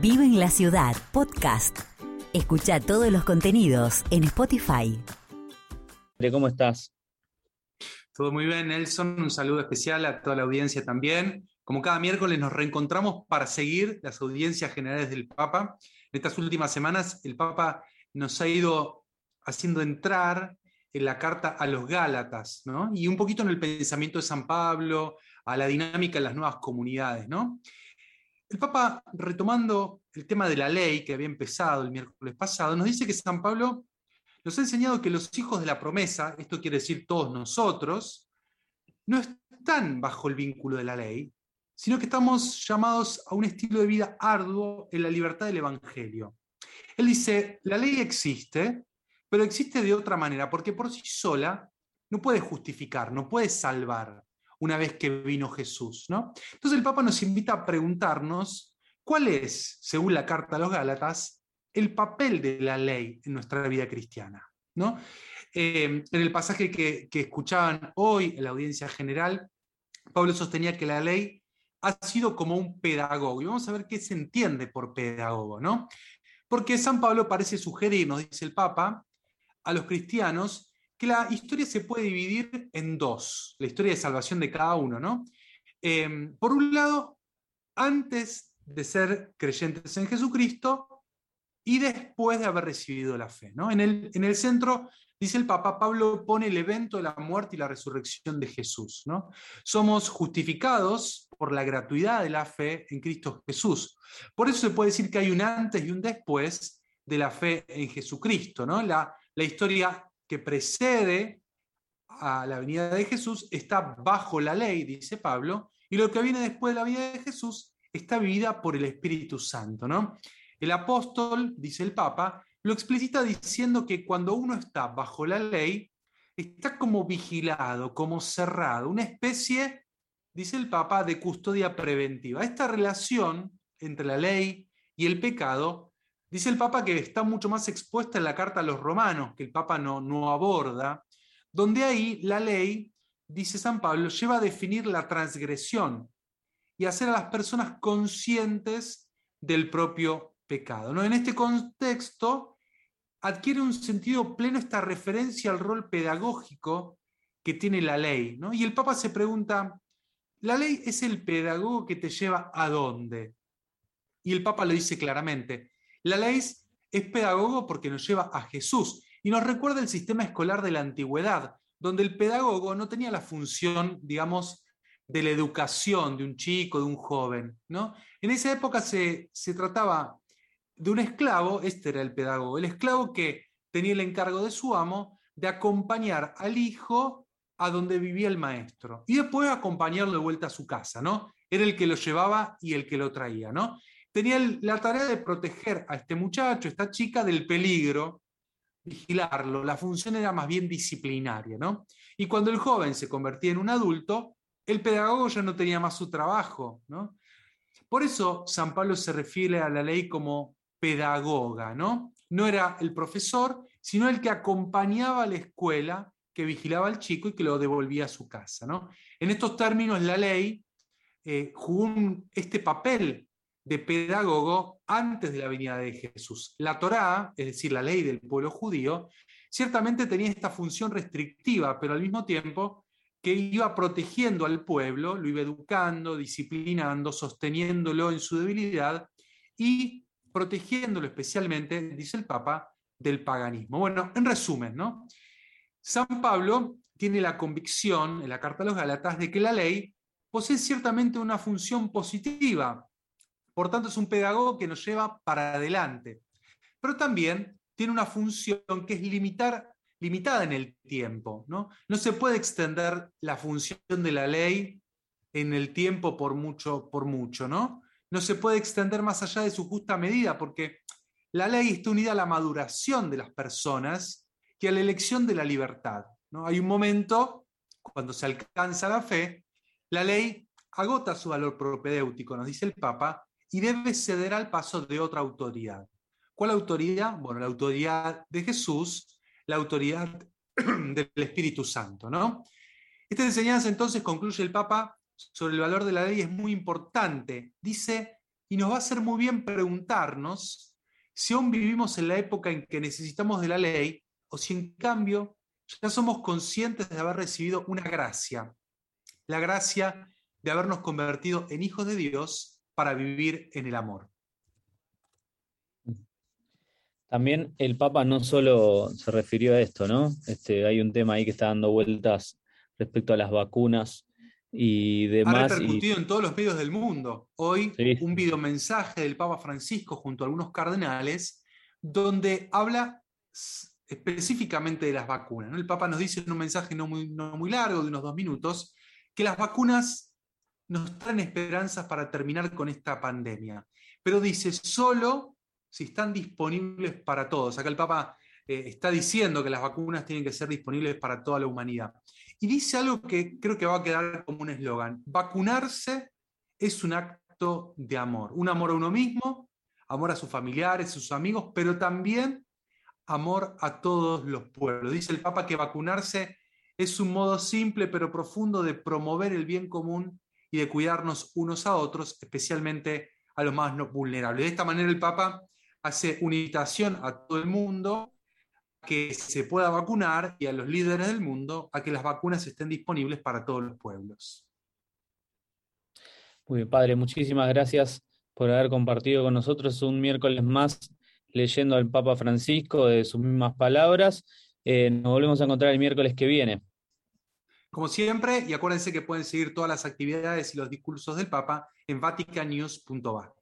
Vive en la Ciudad, podcast. Escucha todos los contenidos en Spotify. ¿Cómo estás? Todo muy bien, Nelson. Un saludo especial a toda la audiencia también. Como cada miércoles nos reencontramos para seguir las audiencias generales del Papa. En estas últimas semanas el Papa nos ha ido haciendo entrar en la carta a los Gálatas, ¿no? Y un poquito en el pensamiento de San Pablo, a la dinámica de las nuevas comunidades, ¿no? El Papa, retomando el tema de la ley que había empezado el miércoles pasado, nos dice que San Pablo nos ha enseñado que los hijos de la promesa, esto quiere decir todos nosotros, no están bajo el vínculo de la ley, sino que estamos llamados a un estilo de vida arduo en la libertad del Evangelio. Él dice, la ley existe, pero existe de otra manera, porque por sí sola no puede justificar, no puede salvar una vez que vino Jesús. ¿no? Entonces el Papa nos invita a preguntarnos cuál es, según la carta a los Gálatas, el papel de la ley en nuestra vida cristiana. ¿no? Eh, en el pasaje que, escuchaban hoy en la audiencia general, Pablo sostenía que la ley ha sido como un pedagogo. Y vamos a ver qué se entiende por pedagogo, ¿no? Porque San Pablo parece sugerir, nos dice el Papa, a los cristianos que la historia se puede dividir en dos, la historia de salvación de cada uno, ¿no? Em, por un lado, antes de ser creyentes en Jesucristo y después de haber recibido la fe, ¿no? En el, en el centro, dice el Papa, Pablo pone el evento de la muerte y la resurrección de Jesús, ¿no? Somos justificados por la gratuidad de la fe en Cristo Jesús. Por eso se puede decir que hay un antes y un después de la fe en Jesucristo, ¿no? La, la historia que precede a la venida de Jesús está bajo la ley, dice Pablo, y lo que viene después de la vida de Jesús está vivida por el Espíritu Santo. ¿no? El apóstol, dice el Papa, lo explicita diciendo que cuando uno está bajo la ley, está como vigilado, como cerrado, una especie, dice el Papa, de custodia preventiva. Esta relación entre la ley y el pecado Dice el Papa que está mucho más expuesta en la carta a los romanos, que el Papa no, no aborda, donde ahí la ley, dice San Pablo, lleva a definir la transgresión y hacer a las personas conscientes del propio pecado. ¿no? En este contexto adquiere un sentido pleno esta referencia al rol pedagógico que tiene la ley. ¿no? Y el Papa se pregunta, ¿la ley es el pedagogo que te lleva a dónde? Y el Papa lo dice claramente, la ley es pedagogo porque nos lleva a Jesús y nos recuerda el sistema escolar de la antigüedad, donde el pedagogo no tenía la función, digamos, de la educación de un chico, de un joven. ¿no? En esa época se, se trataba de un esclavo, este era el pedagogo, el esclavo que tenía el encargo de su amo de acompañar al hijo a donde vivía el maestro y después acompañarlo de vuelta a su casa, ¿no? Era el que lo llevaba y el que lo traía, ¿no? Tenía la tarea de proteger a este muchacho, esta chica, del peligro, vigilarlo. La función era más bien disciplinaria, ¿no? Y cuando el joven se convertía en un adulto, el pedagogo ya no tenía más su trabajo, ¿no? Por eso San Pablo se refiere a la ley como pedagoga, ¿no? No era el profesor, sino el que acompañaba a la escuela, que vigilaba al chico y que lo devolvía a su casa, ¿no? En estos términos, la ley eh, jugó este papel de pedagogo antes de la venida de Jesús. La Torá, es decir, la ley del pueblo judío, ciertamente tenía esta función restrictiva, pero al mismo tiempo que iba protegiendo al pueblo, lo iba educando, disciplinando, sosteniéndolo en su debilidad y protegiéndolo especialmente, dice el Papa, del paganismo. Bueno, en resumen, ¿no? San Pablo tiene la convicción en la Carta a los Galatas de que la ley posee ciertamente una función positiva, por tanto, es un pedagogo que nos lleva para adelante. Pero también tiene una función que es limitar, limitada en el tiempo. ¿no? no se puede extender la función de la ley en el tiempo por mucho, por mucho, ¿no? No se puede extender más allá de su justa medida, porque la ley está unida a la maduración de las personas y a la elección de la libertad. ¿no? Hay un momento, cuando se alcanza la fe, la ley agota su valor propedéutico, nos dice el Papa, y debe ceder al paso de otra autoridad. ¿Cuál autoridad? Bueno, la autoridad de Jesús, la autoridad del Espíritu Santo, ¿no? Esta enseñanza entonces concluye el Papa sobre el valor de la ley es muy importante. Dice y nos va a hacer muy bien preguntarnos si aún vivimos en la época en que necesitamos de la ley o si en cambio ya somos conscientes de haber recibido una gracia, la gracia de habernos convertido en hijos de Dios para vivir en el amor. También el Papa no solo se refirió a esto, ¿no? Este, hay un tema ahí que está dando vueltas respecto a las vacunas y demás. Ha repercutido en todos los medios del mundo. Hoy un videomensaje del Papa Francisco junto a algunos cardenales donde habla específicamente de las vacunas. El Papa nos dice en un mensaje no muy, no muy largo, de unos dos minutos, que las vacunas nos traen esperanzas para terminar con esta pandemia. Pero dice, solo si están disponibles para todos. Acá el Papa eh, está diciendo que las vacunas tienen que ser disponibles para toda la humanidad. Y dice algo que creo que va a quedar como un eslogan. Vacunarse es un acto de amor. Un amor a uno mismo, amor a sus familiares, a sus amigos, pero también amor a todos los pueblos. Dice el Papa que vacunarse es un modo simple pero profundo de promover el bien común y de cuidarnos unos a otros, especialmente a los más vulnerables. De esta manera el Papa hace una invitación a todo el mundo que se pueda vacunar y a los líderes del mundo a que las vacunas estén disponibles para todos los pueblos. Muy bien, padre, muchísimas gracias por haber compartido con nosotros un miércoles más leyendo al Papa Francisco de sus mismas palabras. Eh, nos volvemos a encontrar el miércoles que viene. Como siempre, y acuérdense que pueden seguir todas las actividades y los discursos del Papa en vaticanews.va.